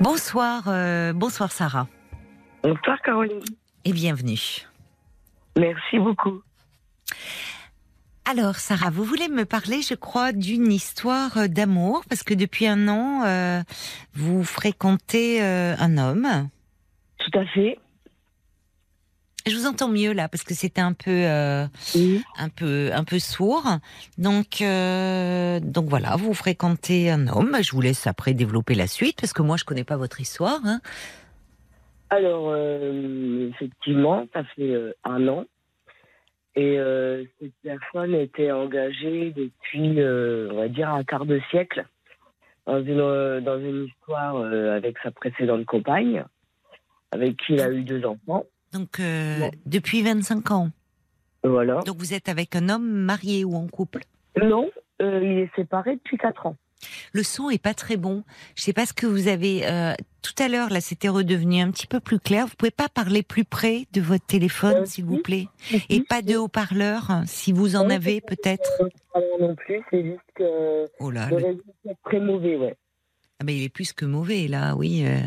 Bonsoir, euh, bonsoir Sarah. Bonsoir Caroline. Et bienvenue. Merci beaucoup. Alors Sarah, vous voulez me parler, je crois, d'une histoire euh, d'amour, parce que depuis un an, euh, vous fréquentez un homme. Tout à fait. Je vous entends mieux là parce que c'était un peu, euh, un peu, un peu sourd. Donc, euh, donc voilà, vous fréquentez un homme. Je vous laisse après développer la suite parce que moi je connais pas votre histoire. Hein. Alors euh, effectivement, ça fait un an et cette personne était engagée depuis, on va dire, un quart de siècle dans une dans une histoire avec sa précédente compagne, avec qui il a eu deux enfants. Donc, euh, depuis 25 ans. Voilà. Donc, vous êtes avec un homme marié ou en couple? Non, euh, il est séparé depuis 4 ans. Le son est pas très bon. Je sais pas ce que vous avez. Euh, tout à l'heure, là, c'était redevenu un petit peu plus clair. Vous pouvez pas parler plus près de votre téléphone, s'il vous plaît, et pas de haut-parleur, si vous en avez peut-être? Non plus, c'est juste que oh là, le est très mauvais, ouais. Ah ben, il est plus que mauvais là, oui. Euh.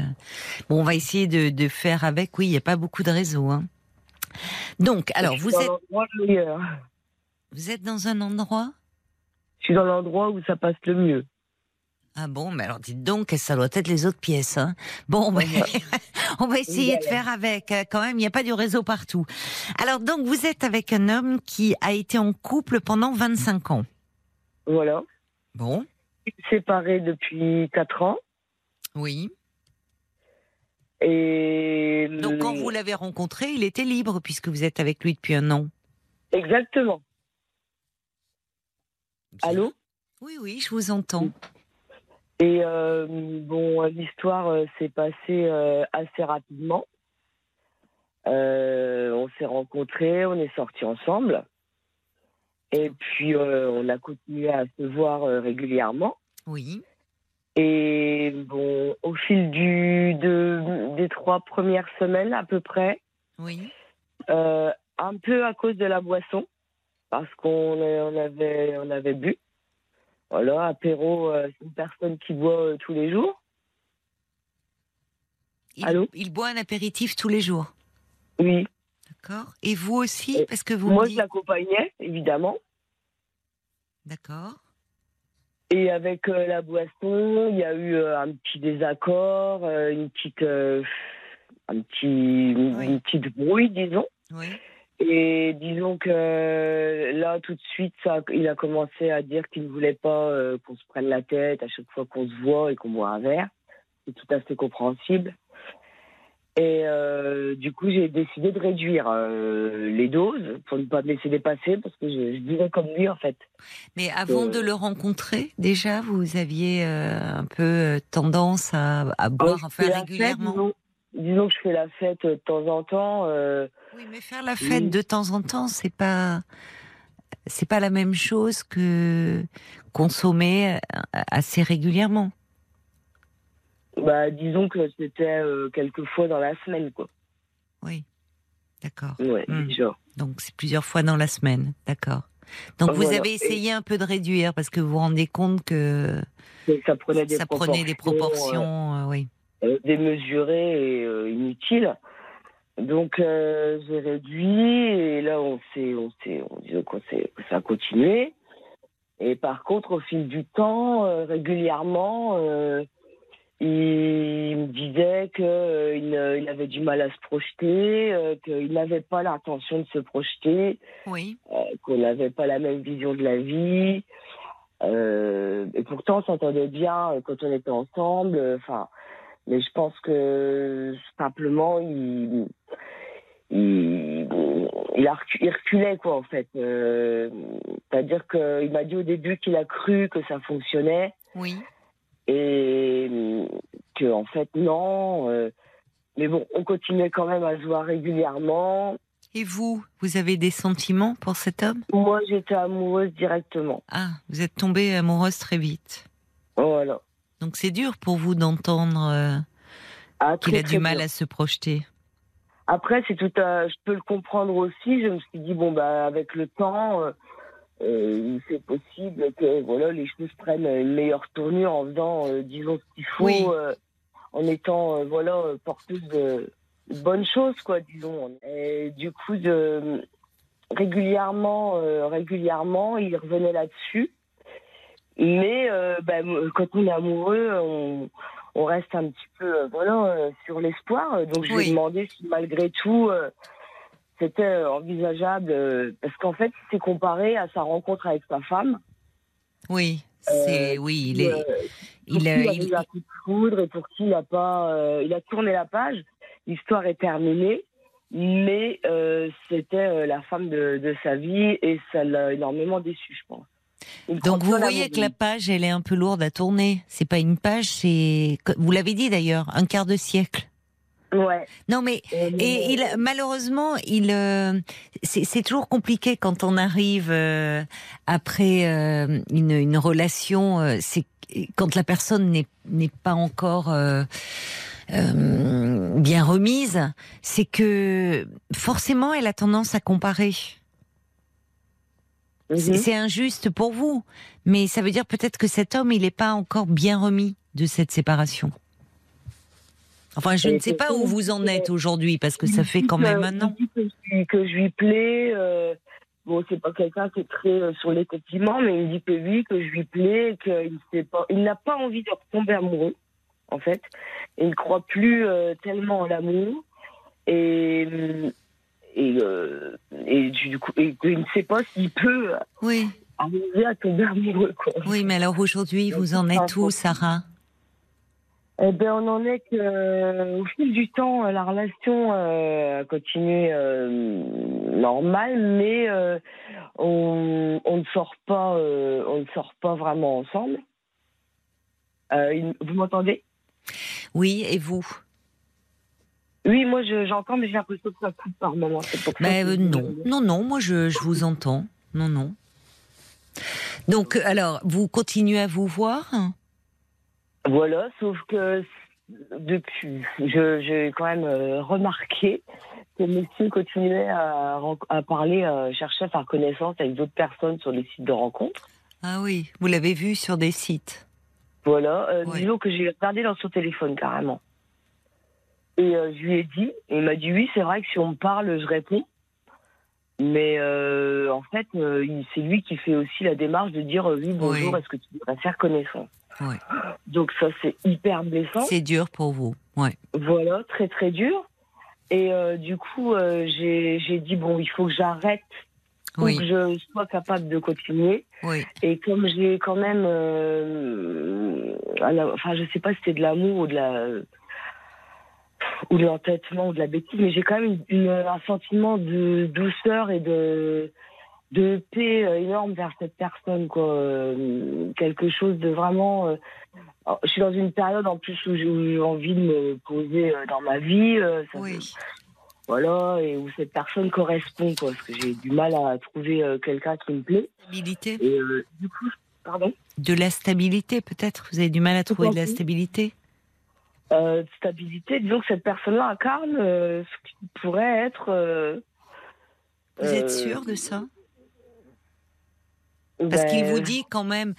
Bon, on va essayer de, faire avec. Oui, il n'y a pas beaucoup de réseaux. Hein. Donc, alors vous êtes. Vous êtes dans un endroit? Je suis dans l'endroit où ça passe le mieux. Ah bon, mais alors dites donc, ça doit être les autres pièces. Hein. Bon, on va essayer de faire avec. Euh, quand même, il n'y a pas du réseau partout. Alors donc, vous êtes avec un homme qui a été en couple pendant 25 ans. Voilà. Bon séparé depuis 4 ans. Oui. Et donc quand vous l'avez rencontré, il était libre puisque vous êtes avec lui depuis un an. Exactement. Allô Oui, oui, je vous entends. Et euh, bon, l'histoire euh, s'est passée euh, assez rapidement. on s'est rencontrés, on est sortis ensemble. Et puis, on a continué à se voir régulièrement. Oui. Et bon, au fil du, de, des trois premières semaines à peu près, oui. Euh, un peu à cause de la boisson, parce qu'on on avait, on avait bu. Voilà, apéro, c'est une personne qui boit tous les jours. Il, Allô? Il boit un apéritif tous les jours Oui. D'accord. Et vous aussi, parce que vous. Moi, je l'accompagnais, évidemment. D'accord. Et avec euh, la boisson, il y a eu euh, un petit désaccord, euh, une petite, un petit, une petite bruit, disons. Oui. Et disons que là, tout de suite, ça, il a commencé à dire qu'il ne voulait pas qu'on se prenne la tête à chaque fois qu'on se voit et qu'on boit un verre. C'est tout à fait compréhensible. Et euh, du coup, j'ai décidé de réduire euh, les doses pour ne pas me laisser dépasser parce que je, je comme lui en fait. Mais avant de le rencontrer, déjà, vous aviez euh, un peu tendance à, boire, à faire régulièrement. disons, que je fais la fête de temps en temps. oui, mais faire la fête de temps en temps, c'est pas c'est pas la même chose que consommer assez régulièrement. Bah, disons que c'était euh, quelques fois dans la semaine, quoi. Oui, d'accord. Ouais, hmm. Donc c'est plusieurs fois dans la semaine, d'accord. Donc vous avez essayé un peu de réduire parce que vous vous rendez compte que ça prenait des ça proportions, prenait des proportions euh, oui. Euh, démesurées et inutiles. Donc j'ai réduit et là on s'est, on s'est, on qu'on ça a continué. Et par contre au fil du temps, régulièrement il me disait qu'il euh, il avait du mal à se projeter, euh, qu'il n'avait pas l'intention de se projeter, oui. Euh, qu'on n'avait pas la même vision de la vie. et pourtant, on s'entendait bien quand on était ensemble. Enfin, mais je pense que simplement, il, il, il, reculait quoi en fait. C'est-à-dire qu'il m'a dit au début qu'il a cru que ça fonctionnait. Oui et que en fait non. Euh, mais bon, on continuait quand même à se voir régulièrement. Et vous, vous avez des sentiments pour cet homme? Moi, j'étais amoureuse directement. Ah, vous êtes tombée amoureuse très vite. Voilà. Donc c'est dur pour vous d'entendre euh, ah, qu'il a du mal à se projeter. Après, c'est tout. je peux le comprendre aussi. Je me suis dit bon bah avec le temps, euh, euh, c'est possible que voilà les choses prennent une meilleure tournure en faisant, euh, disons, ce qu'il faut, euh, en étant voilà porteuse de, bonnes choses, quoi, disons. Et du coup, de, régulièrement, régulièrement, il revenait là-dessus. Mais ben, quand on est amoureux, on, on reste un petit peu voilà sur l'espoir. Donc je lui ai demandé si malgré tout c'était envisageable parce qu'en fait, il s'est comparé à sa rencontre avec sa femme. Oui, c'est oui, il est. il, a, eu un coup de foudre et pour qui il a pas, il a tourné la page. L'histoire est terminée, mais c'était la femme de, sa vie et ça l'a énormément déçu, je pense. Donc vous voyez que la page, elle est un peu lourde à tourner. C'est pas une page, c'est vous l'avez dit d'ailleurs, un quart de siècle. Ouais. Non mais et il malheureusement il euh, c'est toujours compliqué quand on arrive euh, après euh, une, une relation c'est quand la personne n'est n'est pas encore bien remise c'est que forcément elle a tendance à comparer. Mhm. C'est injuste pour vous, mais ça veut dire peut-être que cet homme il n'est pas encore bien remis de cette séparation. Enfin, je ne sais pas où vous en êtes aujourd'hui, parce que ça fait quand même un an. Que je lui plais. Euh, bon, c'est pas quelqu'un qui est très euh, sur les sentiments, mais il me dit que oui, que je lui plais, qu'il il n'a pas envie de retomber amoureux, en fait. il ne croit plus euh, tellement en l'amour. Et, et, et du coup, il ne sait pas s'il peut oui. arriver à tomber amoureux. Quoi. Oui, mais alors aujourd'hui, vous en êtes où, Sarah? Eh ben, on en est que, au fil du temps, la relation euh, a continué euh, normale, mais euh, on, on, ne sort pas, euh, on ne sort pas vraiment ensemble. Euh, vous m'entendez? Oui, et vous? Oui, moi j'entends, mais j'ai l'impression que ça coupe par moment. mais non, non, non, moi je, je vous entends. Non, non. Donc, alors, vous continuez à vous voir? Voilà, sauf que depuis, j'ai quand même euh, remarqué que monsieur continuait à, à parler, à chercher à faire connaissance avec d'autres personnes sur les sites de rencontres. Ah oui, vous l'avez vu sur des sites. Voilà, euh, disons que j'ai regardé dans son téléphone carrément. Et euh, je lui ai dit, et il m'a dit oui, c'est vrai que si on me parle, je réponds. Mais en fait, c'est lui qui fait aussi la démarche de dire oui, bonjour, est-ce que tu voudrais faire connaissance? Donc ça, c'est hyper blessant. C'est dur pour vous, ouais. Voilà, très très dur. Et euh, du coup, euh, j'ai dit, bon, il faut que j'arrête pour que je sois capable de continuer. Oui. Et comme j'ai quand même, euh, enfin, je sais pas si c'était de l'amour ou de la ou de l'entêtement ou de la bêtise, mais j'ai quand même un sentiment de douceur et de de paix euh, énorme vers cette personne, quoi. Euh, quelque chose de vraiment. Euh, oh, je suis dans une période en plus où j'ai envie de me poser dans ma vie. oui. voilà, et où cette personne correspond, quoi. Parce que j'ai du mal à trouver quelqu'un qui me plaît. Stabilité. Et du coup, pardon? De la stabilité, peut-être. Vous avez du mal à trouver de la stabilité? stabilité, disons que cette personne-là incarne ce qui pourrait être. Vous êtes sûr de ça? Parce qu'il vous dit quand même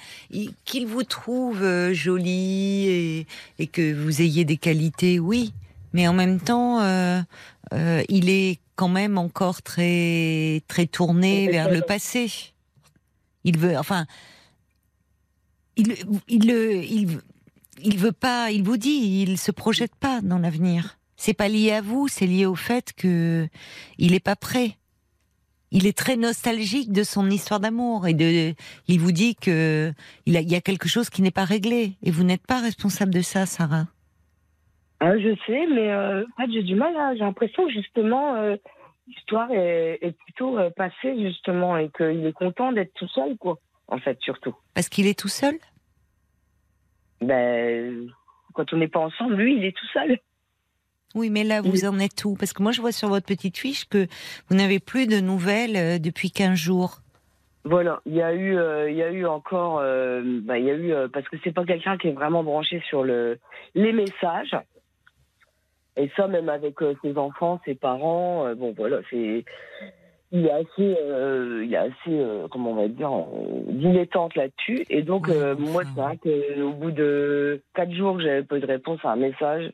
qu'il vous trouve euh, jolie et, que vous ayez des qualités, oui. Mais en même temps, euh, euh, il est quand même encore très très tourné vers le passé. Il veut, enfin, il il il il veut pas. Il vous dit, il se projette pas dans l'avenir. C'est pas lié à vous, c'est lié au fait que il est pas prêt il est très nostalgique de son histoire d'amour et de, il vous dit que il, y a quelque chose qui n'est pas réglé et vous n'êtes pas responsable de ça, Sarah. Ah, je sais, mais euh, en fait, j'ai du mal. J'ai l'impression justement euh, l'histoire est, plutôt euh, passée justement et qu'il est content d'être tout seul, quoi. En fait, surtout. Parce qu'il est tout seul? Ben, quand on n'est pas ensemble, lui, il est tout seul. Oui, mais là, vous en êtes où? Parce que moi, je vois sur votre petite fiche que vous n'avez plus de nouvelles euh, depuis 15 jours. Voilà, il y a eu, euh, il y a eu encore, euh, bah, il y a eu parce que c'est pas quelqu'un qui est vraiment branché sur le les messages. Et ça, même avec ses enfants, ses parents, bon voilà, c'est il est assez, il est assez, comment on va dire, dilettante là-dessus. Et donc, moi, c'est vrai qu'au bout de quatre jours j'avais pas de réponse à un message,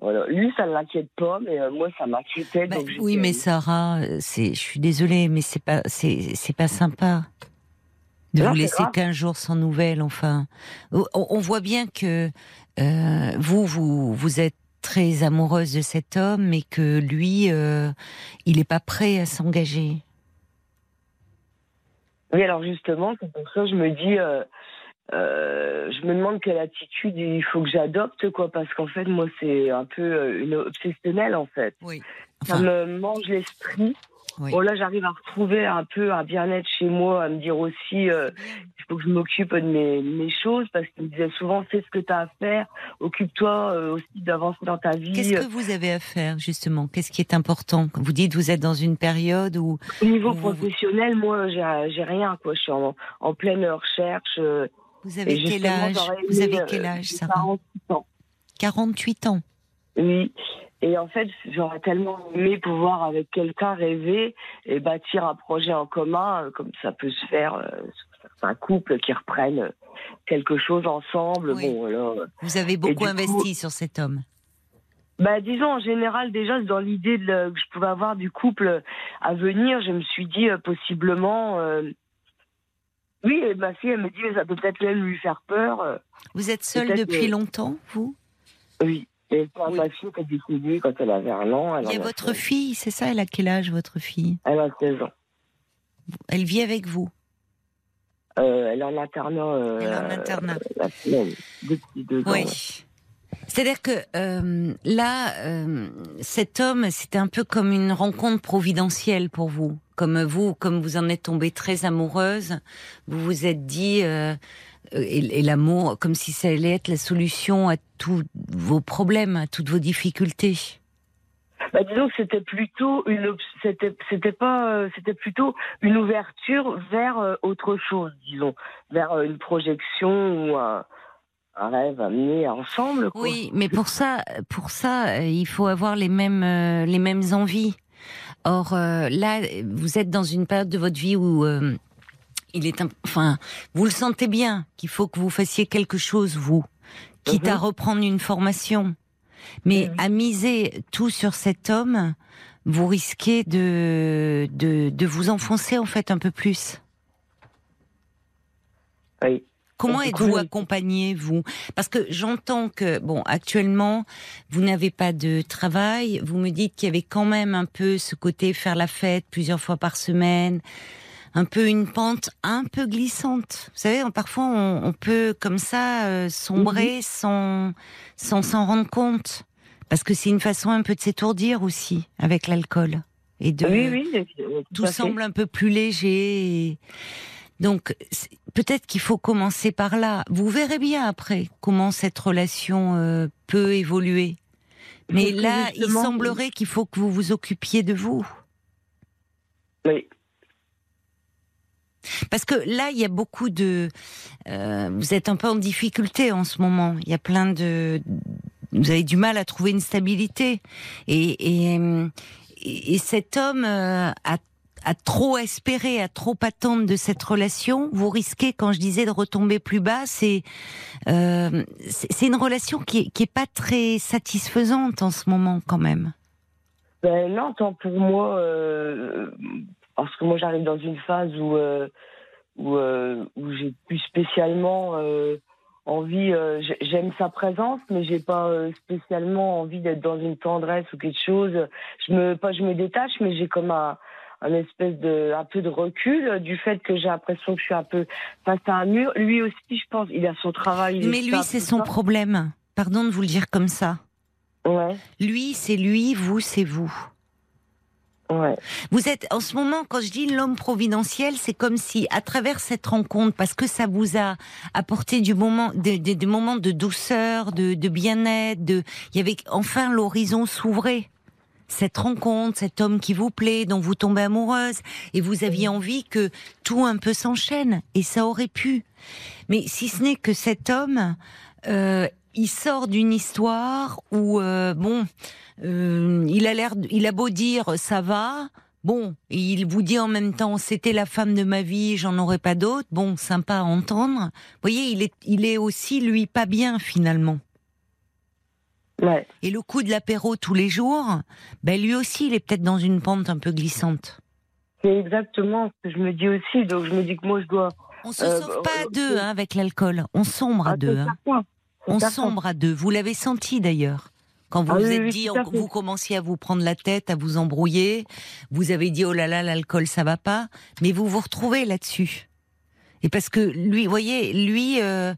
voilà. Lui, ça ne l'inquiète pas, mais moi, ça m'inquiétait. Bah, oui, mais Sarah, c'est, je suis désolée, mais c'est pas, c'est, c'est pas sympa de vous laisser 15 jours sans nouvelles. Enfin, on, voit bien que vous, vous, vous êtes très amoureuse de cet homme, mais que lui, euh, il n'est pas prêt à s'engager. Oui, alors justement, c'est pour ça que je me dis, euh, euh, je me demande quelle attitude il faut que j'adopte, quoi, parce qu'en fait, moi, c'est un peu une obsessionnelle, en fait. Oui. Ça me mange l'esprit. Bon, là, j'arrive à retrouver un peu un bien-être chez moi, à me dire aussi, euh, il faut que je m'occupe de mes, mes, choses, parce qu'il me disait souvent, fais ce que tu as à faire, occupe-toi euh, aussi d'avancer dans ta vie. Qu'est-ce que vous avez à faire, justement? Qu'est-ce qui est important? Vous dites, vous êtes dans une période où... Au niveau professionnel, moi, j'ai rien, quoi. Je suis en, en pleine recherche. Euh, vous avez quel âge Vous avez quel âge, Sarah 48 ans. 48 ans Oui. Et en fait, j'aurais tellement aimé pouvoir avec quelqu'un rêver et bâtir un projet en commun, euh, comme ça peut se faire euh, un couple qui reprenne quelque chose ensemble. Bon, alors, Vous avez beaucoup investi sur cet homme. Bah, disons en général déjà dans l'idée que je pouvais avoir du couple à venir, je me suis dit euh, possiblement. Oui, et ma fille elle me dit mais ça peut peut-être même lui faire peur. Vous êtes seule depuis longtemps, vous? Oui. Et ma fille a décidé quand elle avait un an. Il y a votre fille, c'est ça? Elle a quel âge, votre fille? Elle a 16 ans. Elle vit avec vous? Euh, Elle est en internat. Euh, elle est en internat. La semaine, depuis deux oui. C'est-à-dire que euh, là, euh, cet homme, c'était un peu comme une rencontre providentielle pour vous? Comme vous, comme vous en êtes tombée très amoureuse, vous vous êtes dit, euh, et, l'amour comme si ça allait être la solution à tous vos problèmes, à toutes vos difficultés. Bah, disons que c'était plutôt une c'était c'était pas euh, c'était plutôt une ouverture vers euh, autre chose disons. Vers une projection ou un, rêve amené ensemble oui mais pour ça pour ça il faut avoir les mêmes les mêmes envies or là vous êtes dans une période de votre vie où il est, enfin, vous le sentez bien qu'il faut que vous fassiez quelque chose, vous, quitte à mhm. reprendre une formation. Mais à miser tout sur cet homme, vous risquez de, de, vous enfoncer en fait un peu plus. Oui. Comment êtes-vous accompagné, vous? Parce que j'entends que, bon, actuellement, vous n'avez pas de travail. Vous me dites qu'il y avait quand même un peu ce côté faire la fête plusieurs fois par semaine, un peu une pente un peu glissante. Vous savez, parfois on, peut comme ça euh, sombrer mhm. sans sans s'en rendre compte, parce que c'est une façon un peu de s'étourdir aussi avec l'alcool et de oui, oui, tout, semble un peu plus léger. Donc peut-être qu'il faut commencer par là. Vous verrez bien après comment cette relation euh, peut évoluer. Mais là, il semblerait qu'il faut que vous vous occupiez de vous. Oui. Parce que là, il y a beaucoup de. Euh, vous êtes un peu en difficulté en ce moment. Il y a plein de. Vous avez du mal à trouver une stabilité. Et, et, cet homme euh, a, a, trop espéré, a trop attendre de cette relation. Vous risquez, quand je disais de retomber plus bas, c'est euh, c'est une relation qui est, pas très satisfaisante en ce moment, quand même. Ben non, tant pour moi, euh, parce que moi j'arrive dans une phase où euh, où, où j'ai plus spécialement envie j'aime sa présence mais j'ai pas spécialement envie d'être dans une tendresse ou quelque chose je me pas je me détache mais j'ai comme un un espèce de un peu de recul du fait que j'ai l'impression que je suis un peu face à un mur. Lui aussi je pense il a son travail mais lui c'est son problème. Pardon de vous le dire comme ça. Ouais. Lui c'est lui vous c'est vous. Vous êtes en ce moment, quand je dis l'homme providentiel, c'est comme si à travers cette rencontre, parce que ça vous a apporté du moment, des, moments de douceur, de, bien-être, de, il y avait enfin l'horizon s'ouvrait. Cette rencontre, cet homme qui vous plaît, dont vous tombez amoureuse, et vous aviez envie que tout un peu s'enchaîne, et ça aurait pu. Mais si ce n'est que cet homme, euh, il sort d'une histoire où, euh, bon, euh, il a l'air, il a beau dire ça va, Bon, il vous dit en même temps, c'était la femme de ma vie, j'en aurais pas d'autre. Bon, sympa à entendre. Vous voyez, il est, il est aussi lui pas bien finalement. Ouais. Et le coup de l'apéro tous les jours, ben lui aussi, il est peut-être dans une pente un peu glissante. C'est exactement ce que je me dis aussi. Donc je me dis que moi je dois. On se euh, sauve pas à deux hein, avec l'alcool. On sombre à ah, deux. Hein. On sombre à deux. Vous l'avez senti d'ailleurs. Quand vous ah vous êtes dit, vous commenciez à vous prendre la tête, à vous embrouiller, vous avez dit oh là là, l'alcool ça va pas, mais vous vous retrouvez là-dessus. Et parce que lui, voyez, lui, euh,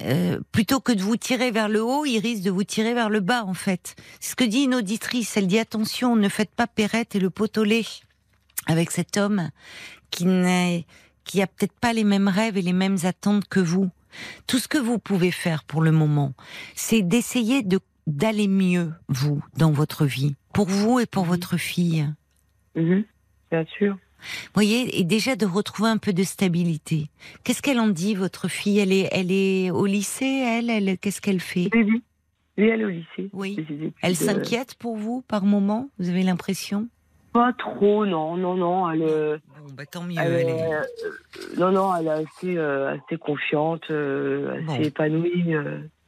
euh, plutôt que de vous tirer vers le haut, il risque de vous tirer vers le bas en fait. C'est ce que dit une auditrice. Elle dit attention, ne faites pas Perrette et le potolet avec cet homme qui n'est, qui a peut-être pas les mêmes rêves et les mêmes attentes que vous. Tout ce que vous pouvez faire pour le moment, c'est d'essayer de d'aller mieux, vous, dans votre vie, pour vous et pour mhm. votre fille. Mhm. bien sûr. Vous voyez, et déjà de retrouver un peu de stabilité. Qu'est-ce qu'elle en dit, votre fille? Elle est, elle est au lycée, elle, elle Qu'est-ce qu'elle fait? Oui, elle est au lycée. Oui. Elle euh, s'inquiète pour vous par moment? Vous avez l'impression? Pas trop, non, non, non. Elle, euh, bon, bah, tant mieux. Elle, est... Euh, non, non, elle est assez, assez confiante, assez épanouie.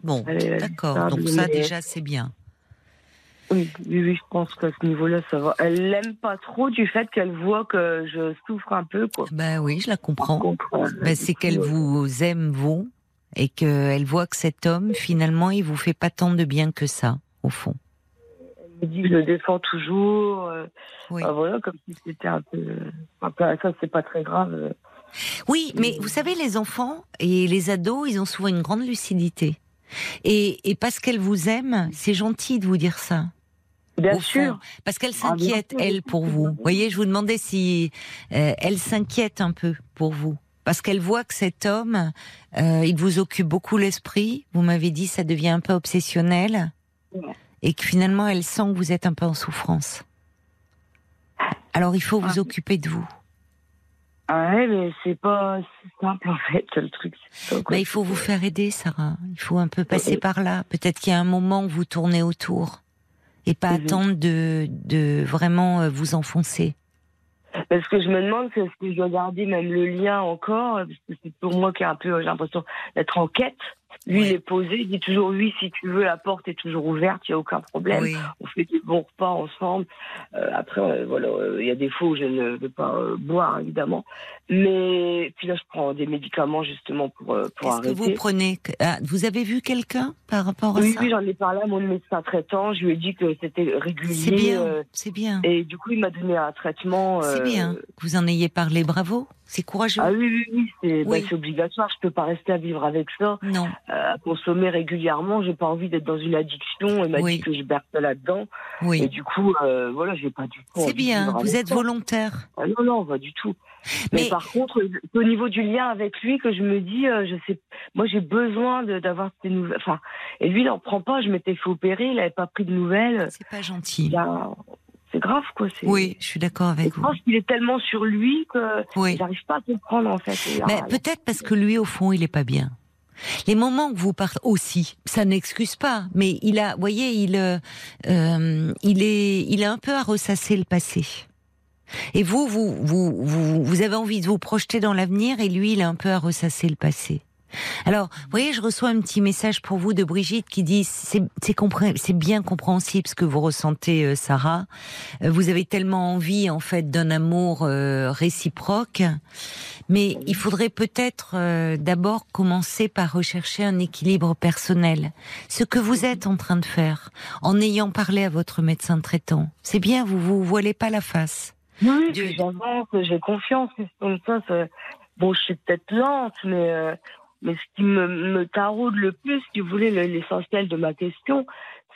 Bon, d'accord. Donc ça, déjà, c'est bien. Oui, oui, je pense qu'à ce niveau-là, ça va. Elle l'aime pas trop du fait qu'elle voit que je souffre un peu, quoi. Ben oui, je la comprends. Ben, c'est qu'elle vous aime, vous, et qu'elle voit que cet homme, finalement, il vous fait pas tant de bien que ça, au fond. Elle me dit que je le défends toujours. Euh, oui. voilà, comme si c'était un peu. Enfin, ça, c'est pas très grave. Oui, mais vous savez, les enfants et les ados, ils ont souvent une grande lucidité. Et, parce qu'elle vous aime, c'est gentil de vous dire ça. Bien sûr. parce qu'elle ah, s'inquiète, elle, pour vous. Vous voyez, je vous demandais si euh, elle s'inquiète un peu pour vous. Parce qu'elle voit que cet homme, euh, il vous occupe beaucoup l'esprit. Vous m'avez dit, ça devient un peu obsessionnel. Et que finalement, elle sent que vous êtes un peu en souffrance. Alors, il faut vous ah. occuper de vous. Ah ouais, mais c'est pas simple en fait le truc. Mais il faut vous faire aider, Sarah. Il faut un peu passer par là. Peut-être qu'il y a un moment où vous tournez autour et pas attendre de, de vraiment euh, vous enfoncer. Parce que je me demande, c'est ce que je dois garder même le lien encore, parce que c'est pour moi qui est un peu, j'ai l'impression d'être en quête. Lui, il est posé, il dit toujours oui, si tu veux, la porte est toujours ouverte, il n'y a aucun problème. On fait des bons repas ensemble. Euh, après, euh, voilà, euh, il y a des fois où je ne veux pas boire, évidemment. Mais puis là, je prends des médicaments justement pour, pour arrêter. Qu'est-ce que vous prenez ah, Vous avez vu quelqu'un par rapport à ça Oui, j'en ai parlé à mon médecin traitant. Je lui ai dit que c'était régulier. C'est bien, c'est bien. Et du coup, il m'a donné un traitement. C'est bien. Vous en ayez parlé, bravo. C'est courageux. Ah oui, oui, oui, bah, c'est obligatoire. Je peux pas rester à vivre avec ça. Non. Euh, à consommer régulièrement. J'ai pas envie d'être dans une addiction. Elle m'a dit que je berce là-dedans. Oui. Et du coup, euh, voilà, j'ai pas du tout. C'est bien. Vous êtes volontaire. Ah, non, non, pas du tout. Mais... par contre, au niveau du lien avec lui, que je me dis, euh, je sais, moi j'ai besoin d'avoir ces nouvelles. Enfin, et lui, il n'en prend pas. Je m'étais fait opérer, il n'avait pas pris de nouvelles. C'est pas gentil c'est grave, quoi. Oui, je suis d'accord avec vous. Je pense qu'il est tellement sur lui que oui. j'arrive pas à comprendre, en fait. Mais peut-être parce que lui, au fond, il est pas bien. Les moments que vous partez aussi, ça n'excuse pas, mais il a, voyez, il, euh, euh, il est, il a un peu à ressasser le passé. Et vous, vous, vous, vous, vous avez envie de vous projeter dans l'avenir, et lui, il a un peu à ressasser le passé. Alors, vous voyez, je reçois un petit message pour vous de Brigitte qui dit c'est c'est bien compréhensible ce que vous ressentez, euh, Sarah. Euh, vous avez tellement envie en fait d'un amour euh, réciproque, mais il faudrait peut-être d'abord commencer par rechercher un équilibre personnel. Ce que vous êtes en train de faire, en ayant parlé à votre médecin traitant, c'est bien. Vous vous voilez pas la face. Oui, j'avance, j'ai confiance. Comme ça, bon, je suis peut-être lente, mais mais ce qui me, me taraude le plus, si vous voulez, l'essentiel de ma question,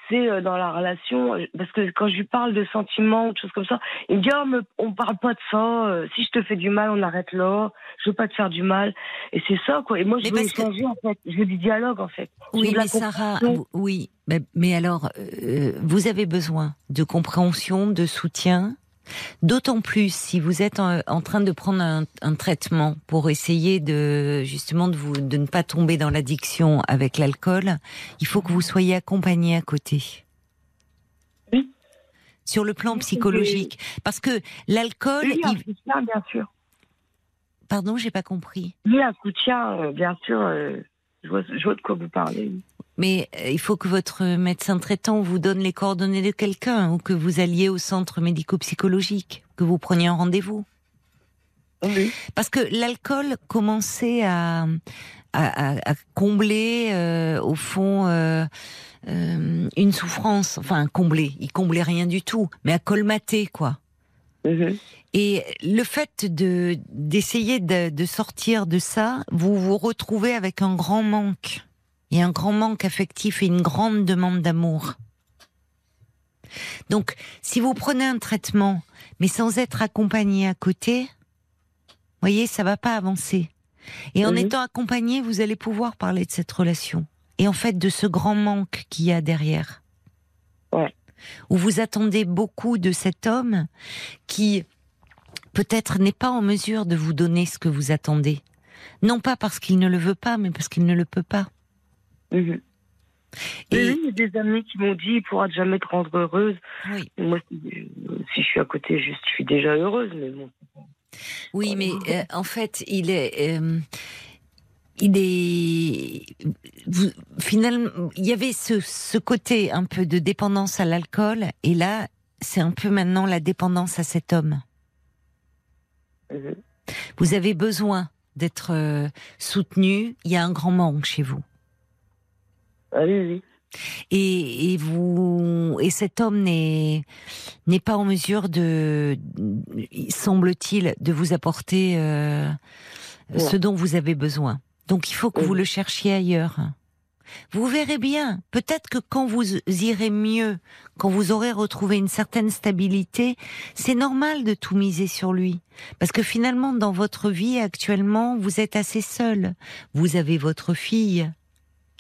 c'est euh, dans la relation, parce que quand je lui parle de sentiments, de choses comme ça, il me dit oh, on parle pas de ça. Euh, si je te fais du mal, on arrête là. Je veux pas te faire du mal. Et c'est ça quoi. Et moi je veux échanger en fait. Je veux du dialogue en fait. Oui, mais Sarah, oui, mais, alors euh, vous avez besoin de compréhension, de soutien. D'autant plus si vous êtes en, train de prendre un, traitement pour essayer de justement de, vous, de ne pas tomber dans l'addiction avec l'alcool, il faut que vous soyez accompagné à côté. Oui. sur le plan psychologique Parce que l'alcool. Oui, un soutien, bien sûr. Pardon, j'ai pas compris. Oui, un soutien, euh, bien sûr. Euh, je, vois, je, vois, de quoi vous parlez. Mais euh, il faut que votre médecin traitant vous donne les coordonnées de quelqu'un ou que vous alliez au centre médico-psychologique, que vous preniez un rendez-vous. Oui. Parce que l'alcool commençait à, à, à, combler, euh, au fond, euh, euh, une souffrance. Enfin, combler. Il comblait rien du tout, mais à colmater, quoi. Mhm. Et le fait de d'essayer de, de sortir de ça, vous vous retrouvez avec un grand manque. Il y a un grand manque affectif et une grande demande d'amour. Donc, si vous prenez un traitement, mais sans être accompagné à côté, voyez, ça va pas avancer. Et en Mhm. étant accompagné, vous allez pouvoir parler de cette relation. Et en fait, de ce grand manque qu'il y a derrière. Ouais. Où vous attendez beaucoup de cet homme qui, peut-être, n'est pas en mesure de vous donner ce que vous attendez. Non pas parce qu'il ne le veut pas, mais parce qu'il ne le peut pas. Mhm. Et Oui, il y a des amis qui m'ont dit il pourra jamais te rendre heureuse. oui, Moi, si, si je suis à côté, je suis déjà heureuse, mais bon. oui, mais euh, en fait, il est, euh, il est, vous- finalement, il y avait ce, ce côté un peu de dépendance à l'alcool, et là, c'est un peu maintenant la dépendance à cet homme. Mhm. Vous avez besoin d'être euh, soutenu. Il y a un grand manque chez vous. Ah oui, oui. et, et vous et cet homme n'est n'est pas en mesure de semble-t-il de vous apporter euh, Ouais. ce dont vous avez besoin. Donc il faut que vous le cherchiez ailleurs. Vous verrez bien, peut-être que quand vous irez mieux, quand vous aurez retrouvé une certaine stabilité, c'est normal de tout miser sur lui. Parce que finalement, dans votre vie actuellement, vous êtes assez seul. Vous avez votre fille.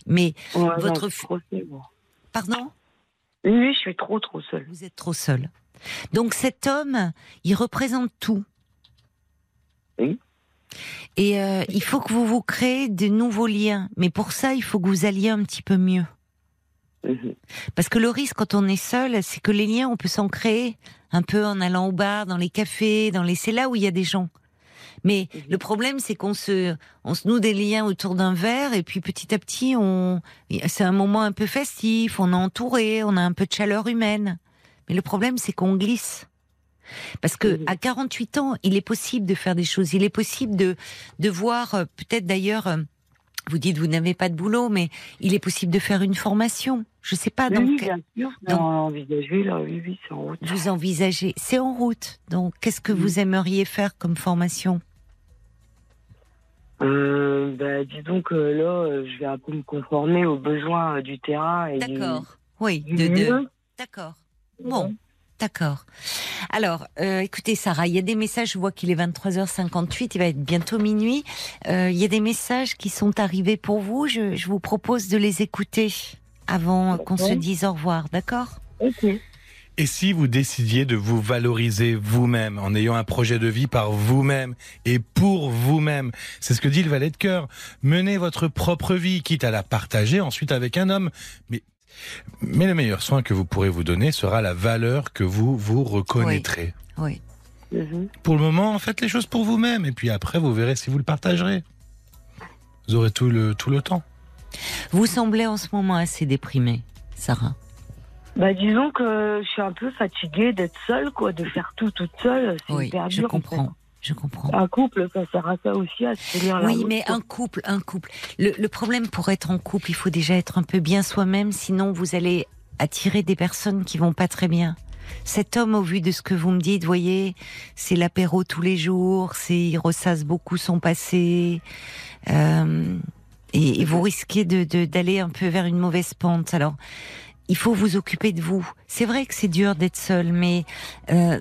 Mais, Ouais, non, Votre je suis trop seule, moi. pardon? Oui, je suis trop, trop seule. Vous êtes trop seul. Donc cet homme, il représente tout. Oui. Et euh, il faut que vous vous créez de nouveaux liens. Mais pour ça, il faut que vous alliez un petit peu mieux. Mhm. Parce que le risque quand on est seul, c'est que les liens, on peut s'en créer un peu en allant au bar, dans les cafés, dans les... C'est là où il y a des gens. Mais Mhm. le problème, c'est qu'on se, on se noue des liens autour d'un verre et puis petit à petit, on, c'est un moment un peu festif, on est entouré, on a un peu de chaleur humaine. Mais le problème, c'est qu'on glisse. Parce que Mhm. à 48 ans, il est possible de faire des choses. Il est possible de, de voir, euh, peut-être d'ailleurs, euh, vous dites vous n'avez pas de boulot, mais il est possible de faire une formation. Je sais pas. Donc, oui, bien sûr. donc- Non, envisagé, là, oui, oui, c'est en route. vous envisagez. C'est en route. Donc, qu'est-ce que Mhm. vous aimeriez faire comme formation? Euh, bah, disons que là, euh, je vais un peu me conformer aux besoins euh, du terrain D'accord. Oui. De, de-. D'accord. Bon. D'accord. Alors, euh, écoutez, Sarah, il y a des messages, je vois qu'il est 23h58, il va être bientôt minuit. Euh, il y a des messages qui sont arrivés pour vous. Je, je vous propose de les écouter avant qu'on se dise au revoir, d'accord? Ok. Et si vous décidiez de vous valoriser vous-même en ayant un projet de vie par vous-même et pour vous-même, c'est ce que dit le valet de cœur. Menez votre propre vie, quitte à la partager ensuite avec un homme. Mais, mais le meilleur soin que vous pourrez vous donner sera la valeur que vous vous reconnaîtrez. Oui. Mhm. Pour le moment, faites les choses pour vous-même et puis après, vous verrez si vous le partagerez. Vous aurez tout le, tout le temps. Vous semblez en ce moment assez déprimée, Sarah. Bah, disons que je suis un peu fatiguée d'être seule, quoi, de faire tout toute seule. C'est Oui, hyper je dur. en comprends. Je comprends. Un couple, ça sert à ça aussi, à se tenir la Oui, route, mais un couple, un couple. Le, le problème pour être en couple, il faut déjà être un peu bien soi-même, sinon vous allez attirer des personnes qui vont pas très bien. Cet homme, au vu de ce que vous me dites, voyez, c'est l'apéro tous les jours, c'est il ressasse beaucoup son passé, euh, et, et vous risquez de- d'aller un peu vers une mauvaise pente. Alors, il faut vous occuper de vous. C'est vrai que c'est dur d'être seul, mais euh,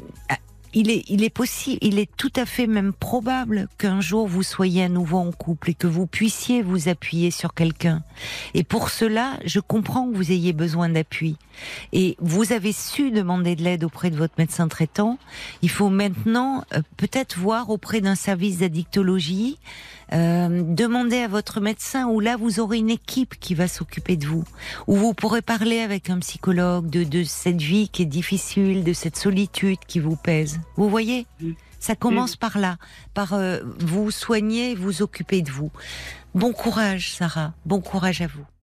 il est, il est possible, il est tout à fait même probable qu'un jour vous soyez à nouveau en couple et que vous puissiez vous appuyer sur quelqu'un. Et pour cela, je comprends que vous ayez besoin d'appui. Et vous avez su demander de l'aide auprès de votre médecin traitant. Il faut maintenant euh, peut-être voir auprès d'un service d'addictologie Euh, demandez à votre médecin où là vous aurez une équipe qui va s'occuper de vous, où vous pourrez parler avec un psychologue de, de cette vie qui est difficile, de cette solitude qui vous pèse. Vous voyez? Ça commence par là, par euh, vous soigner, vous occuper de vous. Bon courage, Sarah. Bon courage à vous.